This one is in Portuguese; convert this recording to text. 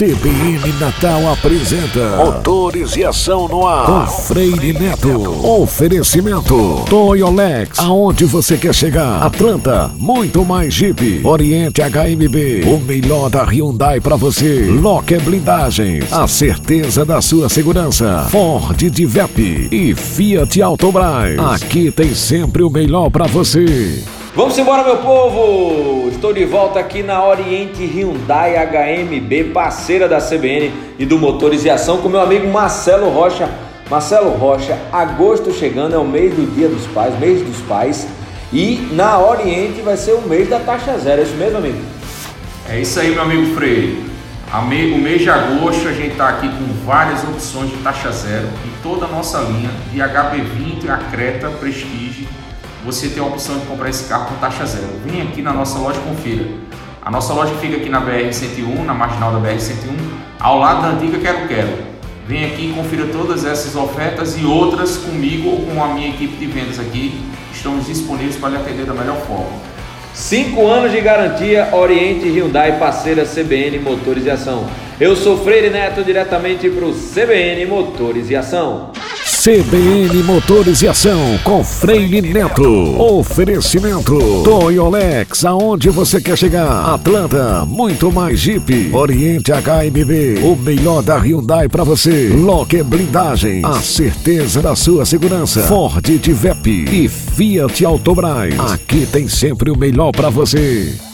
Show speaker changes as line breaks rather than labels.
CBN Natal apresenta Motores e Ação no Ar com Freire Neto. Oferecimento Toyolex, aonde você quer chegar? Atlanta, muito mais Jeep. Oriente HMB, o melhor da Hyundai para você. Locker Blindagens, a certeza da sua segurança. Ford Divep e Fiat Autobras. Aqui tem sempre o melhor para você.
Vamos embora, meu povo! Estou de volta aqui na Oriente Hyundai HMB, parceira da CBN e do Motores e Ação, com meu amigo Marcelo Rocha. Marcelo Rocha, agosto chegando, é o mês do Dia dos Pais, mês dos pais, e na Oriente vai ser o mês da taxa zero, é isso mesmo, amigo?
É isso aí, meu amigo Freire. O mês de agosto a gente está aqui com várias opções de taxa zero em toda a nossa linha, de HB20 a Creta Prestige você tem a opção de comprar esse carro com taxa zero. Vem aqui na nossa loja confira. A nossa loja fica aqui na BR-101, na marginal da BR-101, ao lado da antiga Quero Quero. Vem aqui e confira todas essas ofertas e outras comigo ou com a minha equipe de vendas aqui. Estamos disponíveis para lhe atender da melhor forma.
Cinco anos de garantia, Oriente Hyundai, parceira CBN Motores e Ação. Eu sou Freire Neto, diretamente para o CBN Motores e Ação.
CBN Motores e Ação com Freire Neto. Oferecimento Toyolex, aonde você quer chegar? Atlanta, muito mais Jeep. Oriente HMB, o melhor da Hyundai para você. Locker Blindagem, a certeza da sua segurança. Ford Tivep e Fiat Autobras. Aqui tem sempre o melhor para você.